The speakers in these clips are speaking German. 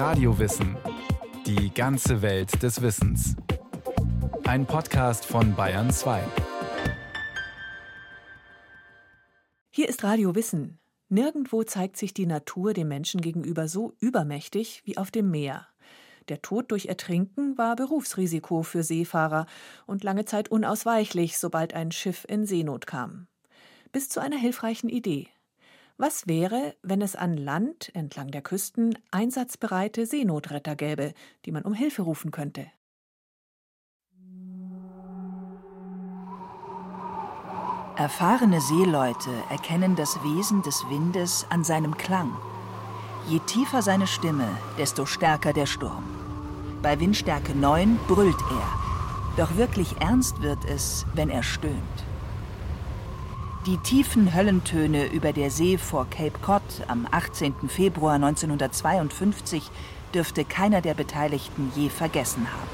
Radiowissen. Die ganze Welt des Wissens. Ein Podcast von Bayern 2. Hier ist Radio Wissen. Nirgendwo zeigt sich die Natur dem Menschen gegenüber so übermächtig wie auf dem Meer. Der Tod durch Ertrinken war Berufsrisiko für Seefahrer und lange Zeit unausweichlich, sobald ein Schiff in Seenot kam. Bis zu einer hilfreichen Idee. Was wäre, wenn es an Land entlang der Küsten einsatzbereite Seenotretter gäbe, die man um Hilfe rufen könnte? Erfahrene Seeleute erkennen das Wesen des Windes an seinem Klang. Je tiefer seine Stimme, desto stärker der Sturm. Bei Windstärke 9 brüllt er. Doch wirklich ernst wird es, wenn er stöhnt. Die tiefen Höllentöne über der See vor Cape Cod am 18. Februar 1952 dürfte keiner der Beteiligten je vergessen haben.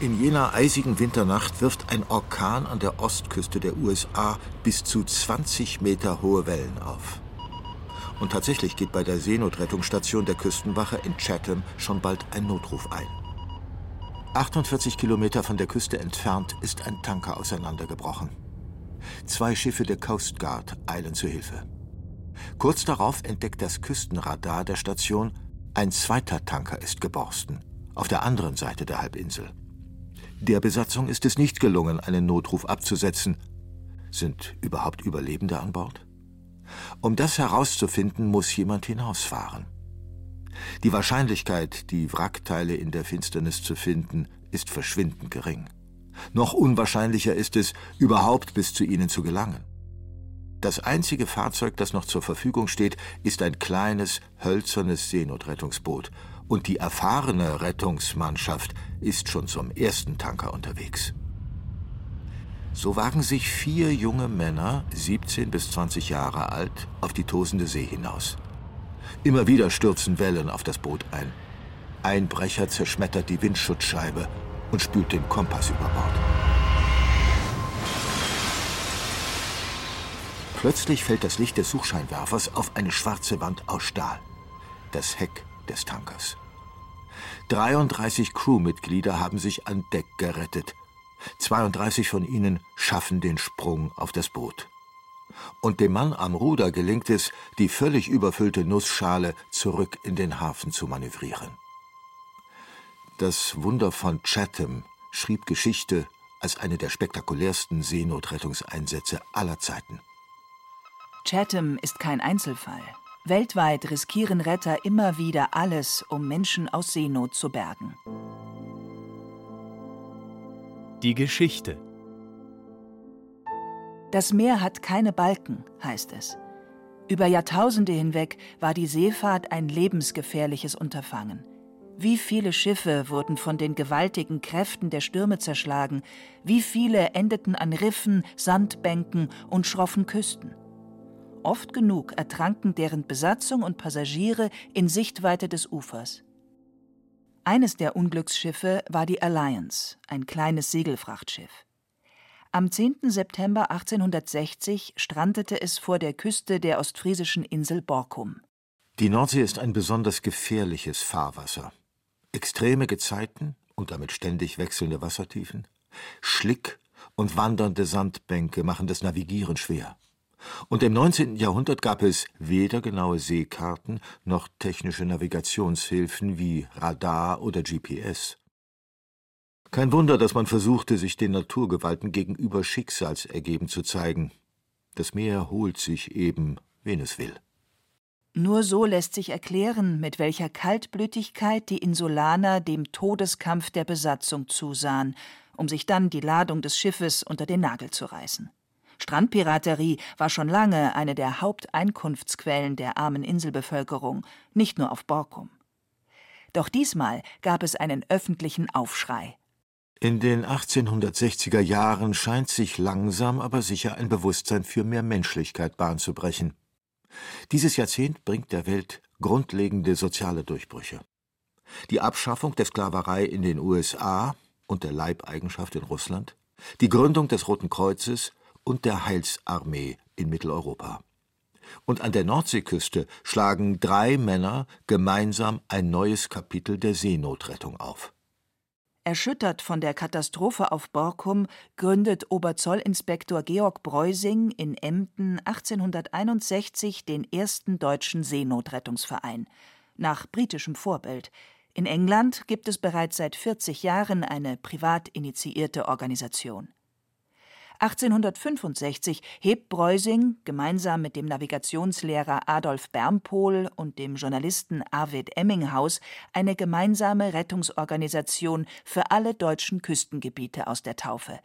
In jener eisigen Winternacht wirft ein Orkan an der Ostküste der USA bis zu 20 Meter hohe Wellen auf. Und tatsächlich geht bei der Seenotrettungsstation der Küstenwache in Chatham schon bald ein Notruf ein. 48 Kilometer von der Küste entfernt ist ein Tanker auseinandergebrochen. Zwei Schiffe der Coast Guard eilen zu Hilfe. Kurz darauf entdeckt das Küstenradar der Station, ein zweiter Tanker ist geborsten, auf der anderen Seite der Halbinsel. Der Besatzung ist es nicht gelungen, einen Notruf abzusetzen. Sind überhaupt Überlebende an Bord? Um das herauszufinden, muss jemand hinausfahren. Die Wahrscheinlichkeit, die Wrackteile in der Finsternis zu finden, ist verschwindend gering. Noch unwahrscheinlicher ist es, überhaupt bis zu ihnen zu gelangen. Das einzige Fahrzeug, das noch zur Verfügung steht, ist ein kleines, hölzernes Seenotrettungsboot, und die erfahrene Rettungsmannschaft ist schon zum ersten Tanker unterwegs. So wagen sich vier junge Männer, 17 bis 20 Jahre alt, auf die tosende See hinaus. Immer wieder stürzen Wellen auf das Boot ein. Ein Brecher zerschmettert die Windschutzscheibe und spült den Kompass über Bord. Plötzlich fällt das Licht des Suchscheinwerfers auf eine schwarze Wand aus Stahl. Das Heck des Tankers. 33 Crewmitglieder haben sich an Deck gerettet. 32 von ihnen schaffen den Sprung auf das Boot und dem Mann am Ruder gelingt es, die völlig überfüllte Nussschale zurück in den Hafen zu manövrieren. Das Wunder von Chatham schrieb Geschichte als eine der spektakulärsten Seenotrettungseinsätze aller Zeiten. Chatham ist kein Einzelfall. Weltweit riskieren Retter immer wieder alles, um Menschen aus Seenot zu bergen. Die Geschichte das Meer hat keine Balken, heißt es. Über Jahrtausende hinweg war die Seefahrt ein lebensgefährliches Unterfangen. Wie viele Schiffe wurden von den gewaltigen Kräften der Stürme zerschlagen, wie viele endeten an Riffen, Sandbänken und schroffen Küsten. Oft genug ertranken deren Besatzung und Passagiere in Sichtweite des Ufers. Eines der Unglücksschiffe war die Alliance, ein kleines Segelfrachtschiff. Am 10. September 1860 strandete es vor der Küste der ostfriesischen Insel Borkum. Die Nordsee ist ein besonders gefährliches Fahrwasser. Extreme Gezeiten und damit ständig wechselnde Wassertiefen, Schlick und wandernde Sandbänke machen das Navigieren schwer. Und im 19. Jahrhundert gab es weder genaue Seekarten noch technische Navigationshilfen wie Radar oder GPS. Kein Wunder, dass man versuchte, sich den Naturgewalten gegenüber schicksalsergeben zu zeigen. Das Meer holt sich eben, wen es will. Nur so lässt sich erklären, mit welcher Kaltblütigkeit die Insulaner dem Todeskampf der Besatzung zusahen, um sich dann die Ladung des Schiffes unter den Nagel zu reißen. Strandpiraterie war schon lange eine der Haupteinkunftsquellen der armen Inselbevölkerung, nicht nur auf Borkum. Doch diesmal gab es einen öffentlichen Aufschrei. In den 1860er Jahren scheint sich langsam aber sicher ein Bewusstsein für mehr Menschlichkeit Bahn zu brechen. Dieses Jahrzehnt bringt der Welt grundlegende soziale Durchbrüche. Die Abschaffung der Sklaverei in den USA und der Leibeigenschaft in Russland, die Gründung des Roten Kreuzes und der Heilsarmee in Mitteleuropa. Und an der Nordseeküste schlagen drei Männer gemeinsam ein neues Kapitel der Seenotrettung auf. Erschüttert von der Katastrophe auf Borkum gründet Oberzollinspektor Georg Breusing in Emden 1861 den ersten deutschen Seenotrettungsverein nach britischem Vorbild. In England gibt es bereits seit 40 Jahren eine privat initiierte Organisation. 1865 hebt Breusing gemeinsam mit dem Navigationslehrer Adolf Bernpohl und dem Journalisten Arvid Emminghaus eine gemeinsame Rettungsorganisation für alle deutschen Küstengebiete aus der Taufe.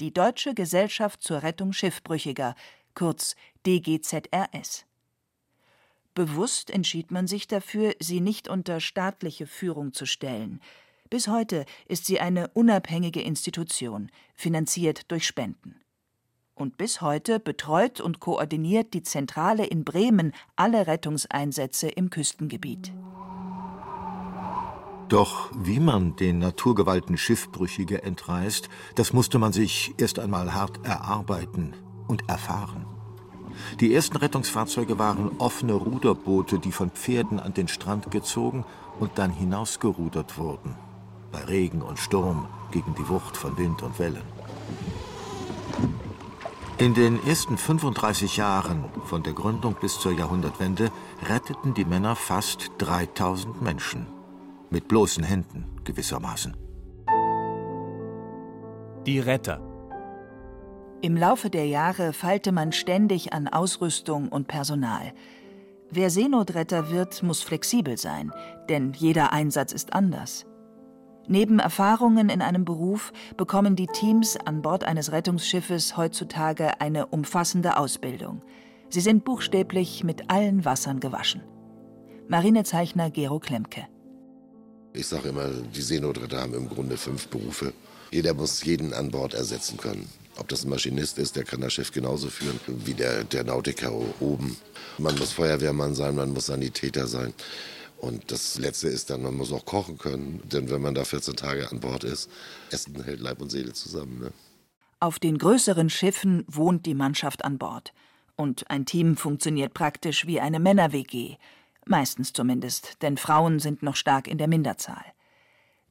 Die Deutsche Gesellschaft zur Rettung Schiffbrüchiger, kurz DGZRS. Bewusst entschied man sich dafür, sie nicht unter staatliche Führung zu stellen. Bis heute ist sie eine unabhängige Institution, finanziert durch Spenden. Und bis heute betreut und koordiniert die Zentrale in Bremen alle Rettungseinsätze im Küstengebiet. Doch wie man den Naturgewalten Schiffbrüchige entreißt, das musste man sich erst einmal hart erarbeiten und erfahren. Die ersten Rettungsfahrzeuge waren offene Ruderboote, die von Pferden an den Strand gezogen und dann hinausgerudert wurden bei Regen und Sturm gegen die Wucht von Wind und Wellen. In den ersten 35 Jahren von der Gründung bis zur Jahrhundertwende retteten die Männer fast 3000 Menschen. Mit bloßen Händen gewissermaßen. Die Retter. Im Laufe der Jahre feilte man ständig an Ausrüstung und Personal. Wer Seenotretter wird, muss flexibel sein, denn jeder Einsatz ist anders. Neben Erfahrungen in einem Beruf bekommen die Teams an Bord eines Rettungsschiffes heutzutage eine umfassende Ausbildung. Sie sind buchstäblich mit allen Wassern gewaschen. Marinezeichner Gero Klemke. Ich sage immer, die Seenotretter haben im Grunde fünf Berufe. Jeder muss jeden an Bord ersetzen können. Ob das ein Maschinist ist, der kann das Schiff genauso führen wie der, der Nautiker oben. Man muss Feuerwehrmann sein, man muss Sanitäter sein. Und das Letzte ist dann, man muss auch kochen können, denn wenn man da 14 Tage an Bord ist, Essen hält Leib und Seele zusammen. Ne? Auf den größeren Schiffen wohnt die Mannschaft an Bord. Und ein Team funktioniert praktisch wie eine Männer-WG. Meistens zumindest, denn Frauen sind noch stark in der Minderzahl.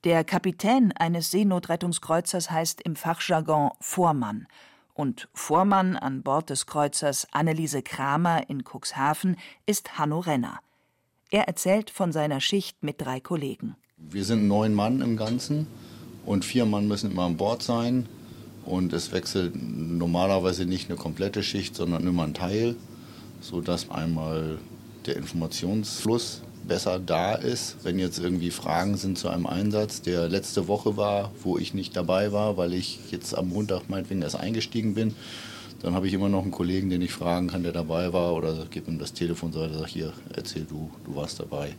Der Kapitän eines Seenotrettungskreuzers heißt im Fachjargon Vormann. Und Vormann an Bord des Kreuzers Anneliese Kramer in Cuxhaven ist Hanno Renner. Er erzählt von seiner Schicht mit drei Kollegen. Wir sind neun Mann im Ganzen und vier Mann müssen immer an Bord sein. Und es wechselt normalerweise nicht eine komplette Schicht, sondern immer ein Teil, sodass einmal der Informationsfluss besser da ist. Wenn jetzt irgendwie Fragen sind zu einem Einsatz, der letzte Woche war, wo ich nicht dabei war, weil ich jetzt am Montag meinetwegen erst eingestiegen bin, dann habe ich immer noch einen Kollegen, den ich fragen kann, der dabei war oder gebe ihm das Telefon so, sage hier, erzähl du, du warst dabei.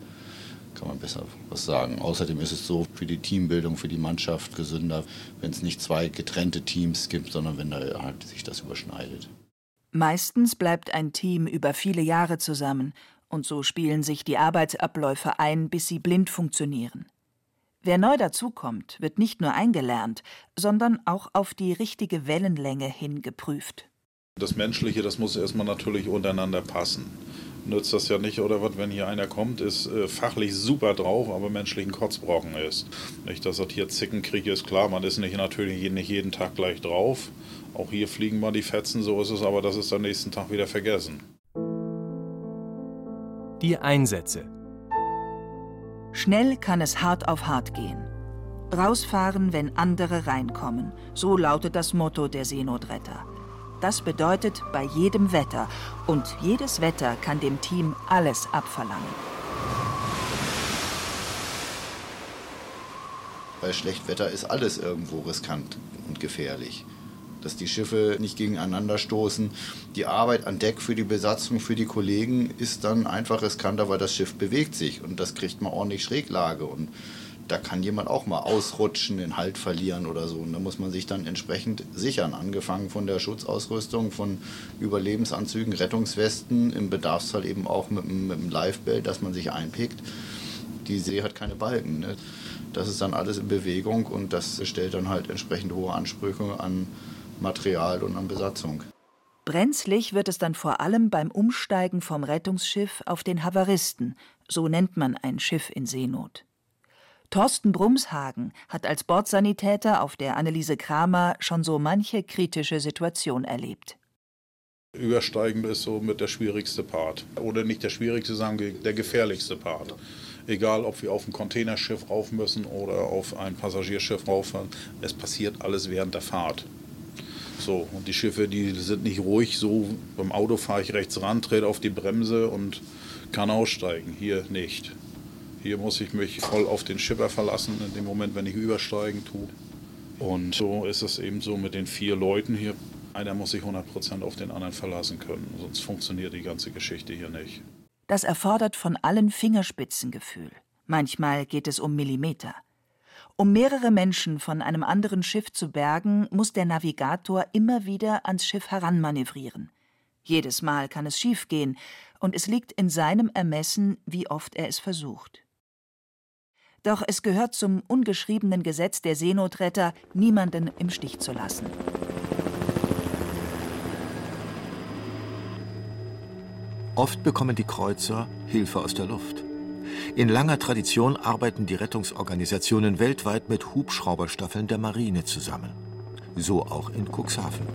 Kann man besser was sagen. Außerdem ist es so für die Teambildung, für die Mannschaft gesünder, wenn es nicht zwei getrennte Teams gibt, sondern wenn da halt sich das überschneidet. Meistens bleibt ein Team über viele Jahre zusammen und so spielen sich die Arbeitsabläufe ein, bis sie blind funktionieren. Wer neu dazukommt, wird nicht nur eingelernt, sondern auch auf die richtige Wellenlänge hin geprüft. Das Menschliche, das muss erstmal natürlich untereinander passen. Nützt das ja nicht, oder was, wenn hier einer kommt, ist äh, fachlich super drauf, aber menschlich ein Kotzbrocken ist. Nicht, dass das hier Zickenkrieg ist, klar, man ist nicht natürlich nicht jeden Tag gleich drauf. Auch hier fliegen mal die Fetzen, so ist es, aber das ist am nächsten Tag wieder vergessen. Die Einsätze. Schnell kann es hart auf hart gehen. Rausfahren, wenn andere reinkommen. So lautet das Motto der Seenotretter. Das bedeutet bei jedem Wetter. Und jedes Wetter kann dem Team alles abverlangen. Bei Schlechtwetter ist alles irgendwo riskant und gefährlich. Dass die Schiffe nicht gegeneinander stoßen. Die Arbeit an Deck für die Besatzung, für die Kollegen ist dann einfach riskanter, weil das Schiff bewegt sich und das kriegt man ordentlich Schräglage. Und da kann jemand auch mal ausrutschen, den Halt verlieren oder so. Und da muss man sich dann entsprechend sichern, angefangen von der Schutzausrüstung, von Überlebensanzügen, Rettungswesten, im Bedarfsfall eben auch mit, mit einem Livebelt, dass man sich einpickt. Die See hat keine Balken. Ne? Das ist dann alles in Bewegung und das stellt dann halt entsprechend hohe Ansprüche an Material und an Besatzung. Brenzlig wird es dann vor allem beim Umsteigen vom Rettungsschiff auf den Havaristen, so nennt man ein Schiff in Seenot. Thorsten Brumshagen hat als Bordsanitäter auf der Anneliese Kramer schon so manche kritische Situation erlebt. Übersteigen ist so mit der schwierigste Part. Oder nicht der schwierigste, wir der gefährlichste Part. Egal, ob wir auf ein Containerschiff rauf müssen oder auf ein Passagierschiff rauffahren, es passiert alles während der Fahrt. So, und die Schiffe, die sind nicht ruhig, so beim Auto fahre ich rechts ran, trete auf die Bremse und kann aussteigen. Hier nicht. Hier muss ich mich voll auf den Schipper verlassen, in dem Moment, wenn ich übersteigen tue. Und so ist es eben so mit den vier Leuten hier. Einer muss sich 100% auf den anderen verlassen können, sonst funktioniert die ganze Geschichte hier nicht. Das erfordert von allen Fingerspitzengefühl. Manchmal geht es um Millimeter. Um mehrere Menschen von einem anderen Schiff zu bergen, muss der Navigator immer wieder ans Schiff heranmanövrieren. Jedes Mal kann es schiefgehen, und es liegt in seinem Ermessen, wie oft er es versucht. Doch es gehört zum ungeschriebenen Gesetz der Seenotretter, niemanden im Stich zu lassen. Oft bekommen die Kreuzer Hilfe aus der Luft. In langer Tradition arbeiten die Rettungsorganisationen weltweit mit Hubschrauberstaffeln der Marine zusammen. So auch in Cuxhaven.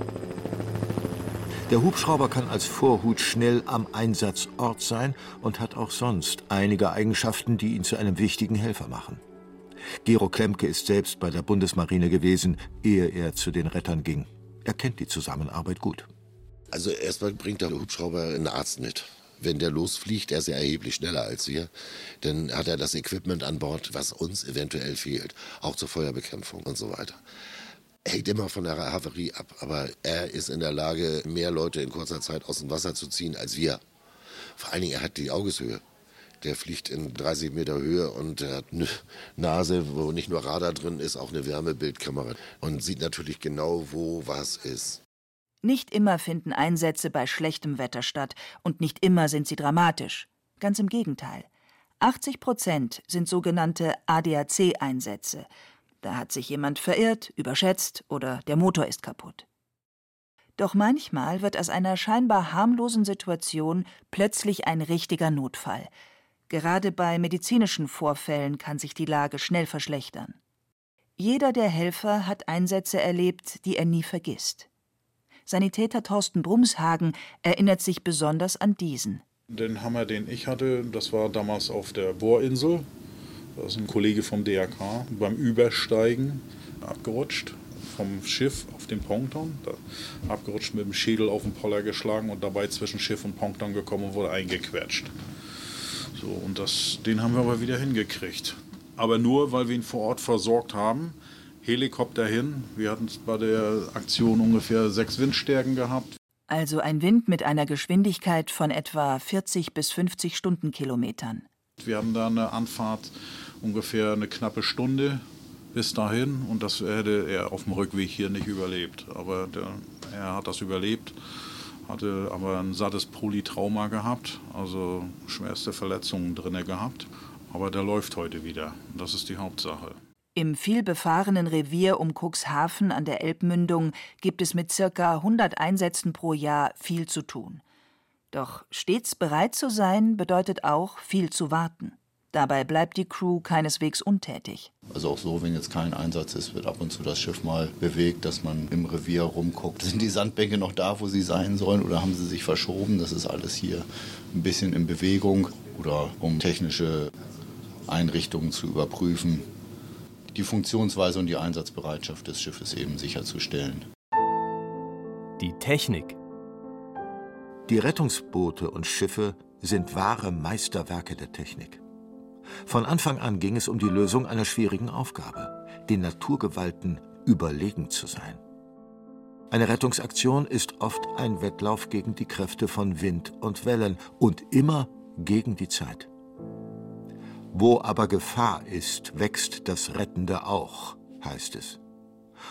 Der Hubschrauber kann als Vorhut schnell am Einsatzort sein und hat auch sonst einige Eigenschaften, die ihn zu einem wichtigen Helfer machen. Gero Klemke ist selbst bei der Bundesmarine gewesen, ehe er zu den Rettern ging. Er kennt die Zusammenarbeit gut. Also erstmal bringt der Hubschrauber einen Arzt mit. Wenn der losfliegt, er ist ja erheblich schneller als wir, dann hat er das Equipment an Bord, was uns eventuell fehlt, auch zur Feuerbekämpfung und so weiter. Hängt immer von der Havarie ab, aber er ist in der Lage, mehr Leute in kurzer Zeit aus dem Wasser zu ziehen als wir. Vor allen Dingen, er hat die Augeshöhe. Der fliegt in 30 Meter Höhe und hat eine Nase, wo nicht nur Radar drin ist, auch eine Wärmebildkamera und sieht natürlich genau, wo was ist. Nicht immer finden Einsätze bei schlechtem Wetter statt und nicht immer sind sie dramatisch. Ganz im Gegenteil. 80 Prozent sind sogenannte ADAC-Einsätze. Da hat sich jemand verirrt, überschätzt oder der Motor ist kaputt. Doch manchmal wird aus einer scheinbar harmlosen Situation plötzlich ein richtiger Notfall. Gerade bei medizinischen Vorfällen kann sich die Lage schnell verschlechtern. Jeder der Helfer hat Einsätze erlebt, die er nie vergisst. Sanitäter Thorsten Brumshagen erinnert sich besonders an diesen. Den Hammer, den ich hatte, das war damals auf der Bohrinsel. Da ist ein Kollege vom DRK beim Übersteigen abgerutscht vom Schiff auf den Ponton, abgerutscht mit dem Schädel auf den Poller geschlagen und dabei zwischen Schiff und Ponton gekommen und wurde eingequetscht. So, und das, den haben wir aber wieder hingekriegt. Aber nur, weil wir ihn vor Ort versorgt haben. Helikopter hin. Wir hatten bei der Aktion ungefähr sechs Windstärken gehabt. Also ein Wind mit einer Geschwindigkeit von etwa 40 bis 50 Stundenkilometern. Wir haben da eine Anfahrt ungefähr eine knappe Stunde bis dahin und das hätte er auf dem Rückweg hier nicht überlebt. Aber der, er hat das überlebt, hatte aber ein sattes Polytrauma gehabt, also schwerste Verletzungen drinne gehabt. Aber der läuft heute wieder. Das ist die Hauptsache. Im vielbefahrenen Revier um Cuxhaven an der Elbmündung gibt es mit circa 100 Einsätzen pro Jahr viel zu tun. Doch stets bereit zu sein bedeutet auch viel zu warten. Dabei bleibt die Crew keineswegs untätig. Also auch so, wenn jetzt kein Einsatz ist, wird ab und zu das Schiff mal bewegt, dass man im Revier rumguckt. Sind die Sandbänke noch da, wo sie sein sollen oder haben sie sich verschoben? Das ist alles hier ein bisschen in Bewegung oder um technische Einrichtungen zu überprüfen die Funktionsweise und die Einsatzbereitschaft des Schiffes eben sicherzustellen. Die Technik. Die Rettungsboote und Schiffe sind wahre Meisterwerke der Technik. Von Anfang an ging es um die Lösung einer schwierigen Aufgabe, den Naturgewalten überlegen zu sein. Eine Rettungsaktion ist oft ein Wettlauf gegen die Kräfte von Wind und Wellen und immer gegen die Zeit. Wo aber Gefahr ist, wächst das Rettende auch, heißt es.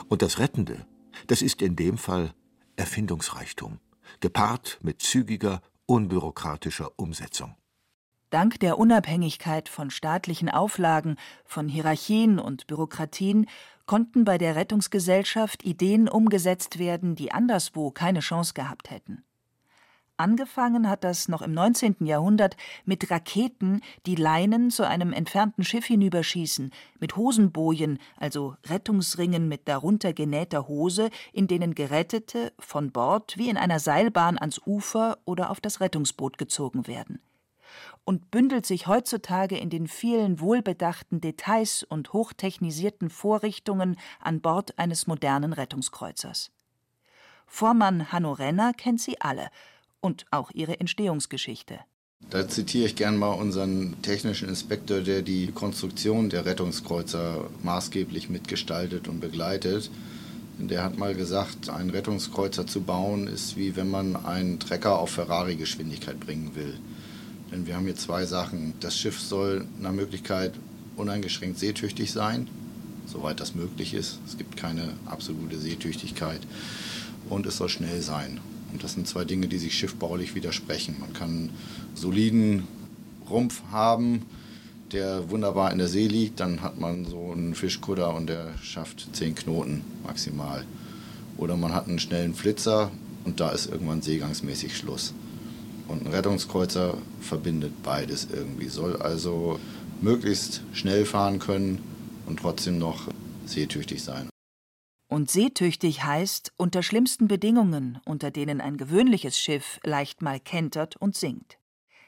Und das Rettende, das ist in dem Fall Erfindungsreichtum, gepaart mit zügiger, unbürokratischer Umsetzung. Dank der Unabhängigkeit von staatlichen Auflagen, von Hierarchien und Bürokratien konnten bei der Rettungsgesellschaft Ideen umgesetzt werden, die anderswo keine Chance gehabt hätten. Angefangen hat das noch im 19. Jahrhundert mit Raketen, die Leinen zu einem entfernten Schiff hinüberschießen, mit Hosenbojen, also Rettungsringen mit darunter genähter Hose, in denen Gerettete von Bord wie in einer Seilbahn ans Ufer oder auf das Rettungsboot gezogen werden. Und bündelt sich heutzutage in den vielen wohlbedachten Details und hochtechnisierten Vorrichtungen an Bord eines modernen Rettungskreuzers. Vormann Hanno Renner kennt sie alle – und auch ihre Entstehungsgeschichte. Da zitiere ich gern mal unseren technischen Inspektor, der die Konstruktion der Rettungskreuzer maßgeblich mitgestaltet und begleitet. Der hat mal gesagt, einen Rettungskreuzer zu bauen ist wie wenn man einen Trecker auf Ferrari-Geschwindigkeit bringen will. Denn wir haben hier zwei Sachen. Das Schiff soll nach Möglichkeit uneingeschränkt seetüchtig sein, soweit das möglich ist. Es gibt keine absolute Seetüchtigkeit. Und es soll schnell sein. Und das sind zwei Dinge, die sich schiffbaulich widersprechen. Man kann einen soliden Rumpf haben, der wunderbar in der See liegt, dann hat man so einen Fischkutter und der schafft zehn Knoten maximal. Oder man hat einen schnellen Flitzer und da ist irgendwann seegangsmäßig Schluss. Und ein Rettungskreuzer verbindet beides irgendwie, soll also möglichst schnell fahren können und trotzdem noch seetüchtig sein. Und seetüchtig heißt unter schlimmsten Bedingungen, unter denen ein gewöhnliches Schiff leicht mal kentert und sinkt.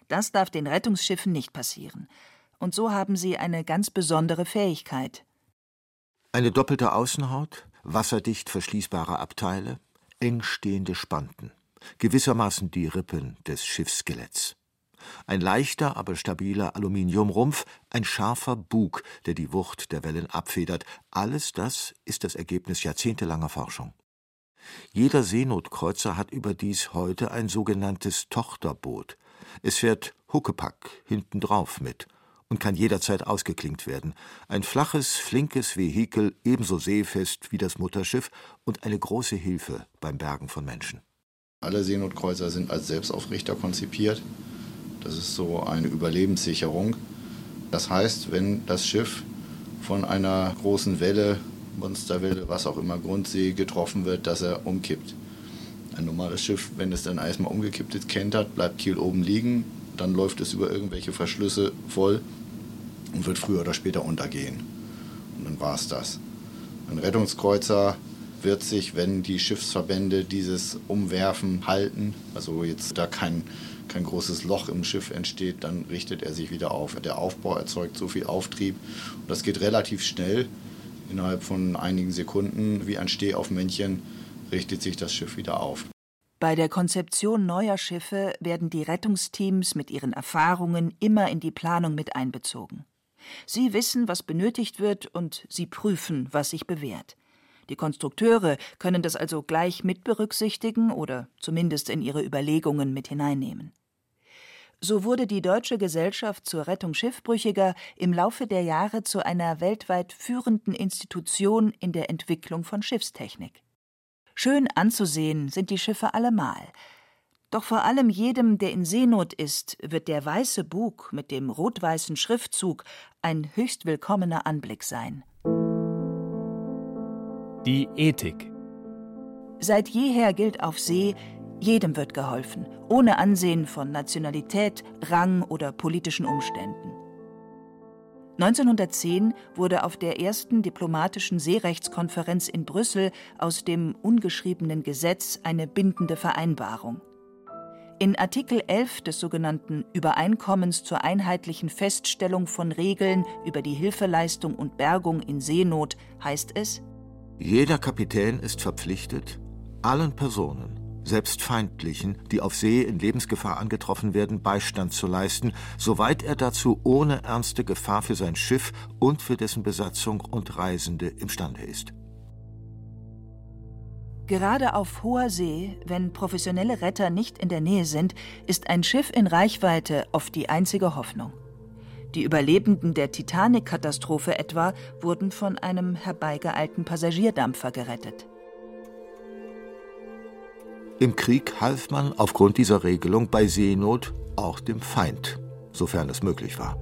Das darf den Rettungsschiffen nicht passieren. Und so haben sie eine ganz besondere Fähigkeit. Eine doppelte Außenhaut, wasserdicht verschließbare Abteile, eng stehende Spanten, gewissermaßen die Rippen des Schiffsskeletts. Ein leichter, aber stabiler Aluminiumrumpf, ein scharfer Bug, der die Wucht der Wellen abfedert, alles das ist das Ergebnis jahrzehntelanger Forschung. Jeder Seenotkreuzer hat überdies heute ein sogenanntes Tochterboot. Es fährt Huckepack hinten drauf mit und kann jederzeit ausgeklinkt werden. Ein flaches, flinkes Vehikel, ebenso seefest wie das Mutterschiff und eine große Hilfe beim Bergen von Menschen. Alle Seenotkreuzer sind als Selbstaufrichter konzipiert. Das ist so eine Überlebenssicherung. Das heißt, wenn das Schiff von einer großen Welle, Monsterwelle, was auch immer, Grundsee getroffen wird, dass er umkippt. Ein normales Schiff, wenn es dann erstmal umgekippt ist, kentert, bleibt Kiel oben liegen, dann läuft es über irgendwelche Verschlüsse voll und wird früher oder später untergehen. Und dann war es das. Ein Rettungskreuzer wird sich, wenn die Schiffsverbände dieses Umwerfen halten, also jetzt da kein kein großes Loch im Schiff entsteht, dann richtet er sich wieder auf. Der Aufbau erzeugt so viel Auftrieb und das geht relativ schnell. Innerhalb von einigen Sekunden, wie ein Stehaufmännchen, richtet sich das Schiff wieder auf. Bei der Konzeption neuer Schiffe werden die Rettungsteams mit ihren Erfahrungen immer in die Planung mit einbezogen. Sie wissen, was benötigt wird, und sie prüfen, was sich bewährt. Die Konstrukteure können das also gleich mit berücksichtigen oder zumindest in ihre Überlegungen mit hineinnehmen. So wurde die Deutsche Gesellschaft zur Rettung Schiffbrüchiger im Laufe der Jahre zu einer weltweit führenden Institution in der Entwicklung von Schiffstechnik. Schön anzusehen sind die Schiffe allemal. Doch vor allem jedem, der in Seenot ist, wird der weiße Bug mit dem rot-weißen Schriftzug ein höchst willkommener Anblick sein. Die Ethik. Seit jeher gilt auf See, jedem wird geholfen, ohne Ansehen von Nationalität, Rang oder politischen Umständen. 1910 wurde auf der ersten diplomatischen Seerechtskonferenz in Brüssel aus dem ungeschriebenen Gesetz eine bindende Vereinbarung. In Artikel 11 des sogenannten Übereinkommens zur einheitlichen Feststellung von Regeln über die Hilfeleistung und Bergung in Seenot heißt es jeder Kapitän ist verpflichtet, allen Personen, selbst feindlichen, die auf See in Lebensgefahr angetroffen werden, Beistand zu leisten, soweit er dazu ohne ernste Gefahr für sein Schiff und für dessen Besatzung und Reisende imstande ist. Gerade auf hoher See, wenn professionelle Retter nicht in der Nähe sind, ist ein Schiff in Reichweite oft die einzige Hoffnung. Die Überlebenden der Titanic-Katastrophe etwa wurden von einem herbeigeeilten Passagierdampfer gerettet. Im Krieg half man aufgrund dieser Regelung bei Seenot auch dem Feind, sofern es möglich war.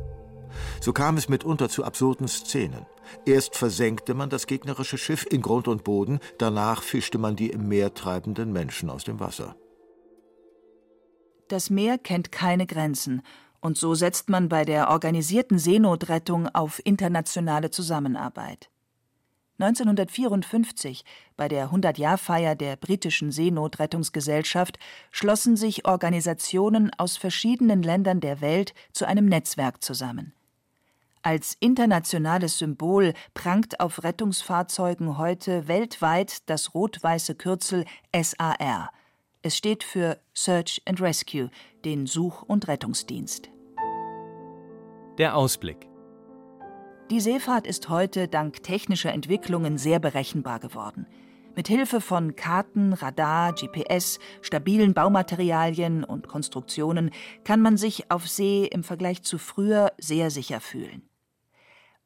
So kam es mitunter zu absurden Szenen. Erst versenkte man das gegnerische Schiff in Grund und Boden, danach fischte man die im Meer treibenden Menschen aus dem Wasser. Das Meer kennt keine Grenzen, und so setzt man bei der organisierten Seenotrettung auf internationale Zusammenarbeit. 1954, bei der 100-Jahr-Feier der britischen Seenotrettungsgesellschaft, schlossen sich Organisationen aus verschiedenen Ländern der Welt zu einem Netzwerk zusammen. Als internationales Symbol prangt auf Rettungsfahrzeugen heute weltweit das rot-weiße Kürzel SAR. Es steht für Search and Rescue, den Such- und Rettungsdienst. Der Ausblick. Die Seefahrt ist heute dank technischer Entwicklungen sehr berechenbar geworden. Mit Hilfe von Karten, Radar, GPS, stabilen Baumaterialien und Konstruktionen kann man sich auf See im Vergleich zu früher sehr sicher fühlen.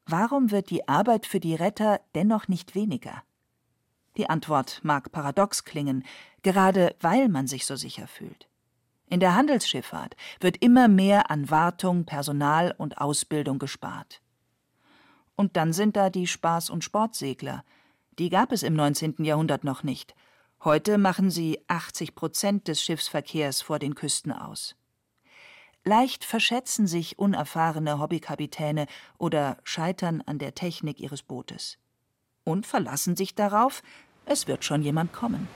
Warum wird die Arbeit für die Retter dennoch nicht weniger? Die Antwort mag paradox klingen, gerade weil man sich so sicher fühlt. In der Handelsschifffahrt wird immer mehr an Wartung, Personal und Ausbildung gespart. Und dann sind da die Spaß- und Sportsegler. Die gab es im 19. Jahrhundert noch nicht. Heute machen sie 80 Prozent des Schiffsverkehrs vor den Küsten aus. Leicht verschätzen sich unerfahrene Hobbykapitäne oder scheitern an der Technik ihres Bootes. Und verlassen sich darauf, es wird schon jemand kommen.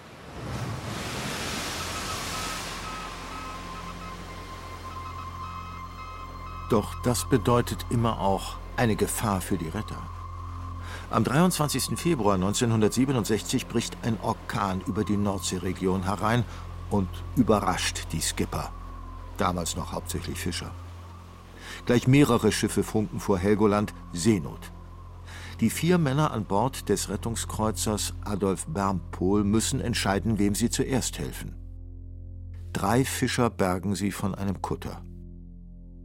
Doch das bedeutet immer auch eine Gefahr für die Retter. Am 23. Februar 1967 bricht ein Orkan über die Nordseeregion herein und überrascht die Skipper, damals noch hauptsächlich Fischer. Gleich mehrere Schiffe funken vor Helgoland Seenot. Die vier Männer an Bord des Rettungskreuzers Adolf Bermpol müssen entscheiden, wem sie zuerst helfen. Drei Fischer bergen sie von einem Kutter.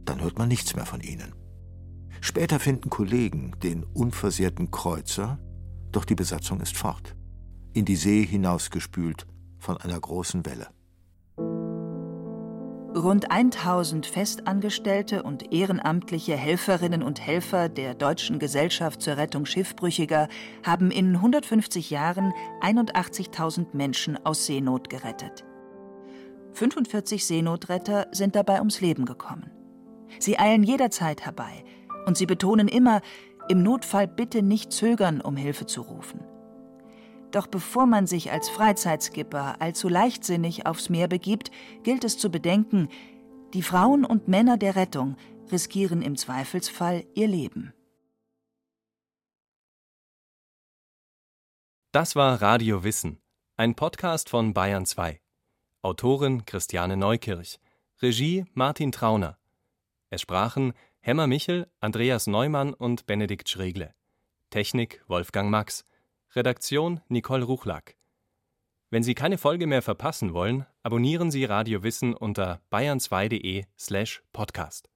Dann hört man nichts mehr von ihnen. Später finden Kollegen den unversehrten Kreuzer, doch die Besatzung ist fort, in die See hinausgespült von einer großen Welle. Rund 1000 Festangestellte und ehrenamtliche Helferinnen und Helfer der Deutschen Gesellschaft zur Rettung Schiffbrüchiger haben in 150 Jahren 81.000 Menschen aus Seenot gerettet. 45 Seenotretter sind dabei ums Leben gekommen. Sie eilen jederzeit herbei, und sie betonen immer, im Notfall bitte nicht zögern, um Hilfe zu rufen. Doch bevor man sich als Freizeitskipper allzu leichtsinnig aufs Meer begibt, gilt es zu bedenken, die Frauen und Männer der Rettung riskieren im Zweifelsfall ihr Leben. Das war Radio Wissen, ein Podcast von Bayern 2. Autorin Christiane Neukirch, Regie Martin Trauner. Es sprachen Hemmer Michel, Andreas Neumann und Benedikt Schregle. Technik Wolfgang Max. Redaktion Nicole Ruchlack. Wenn Sie keine Folge mehr verpassen wollen, abonnieren Sie Radio Wissen unter bayern2.de slash podcast.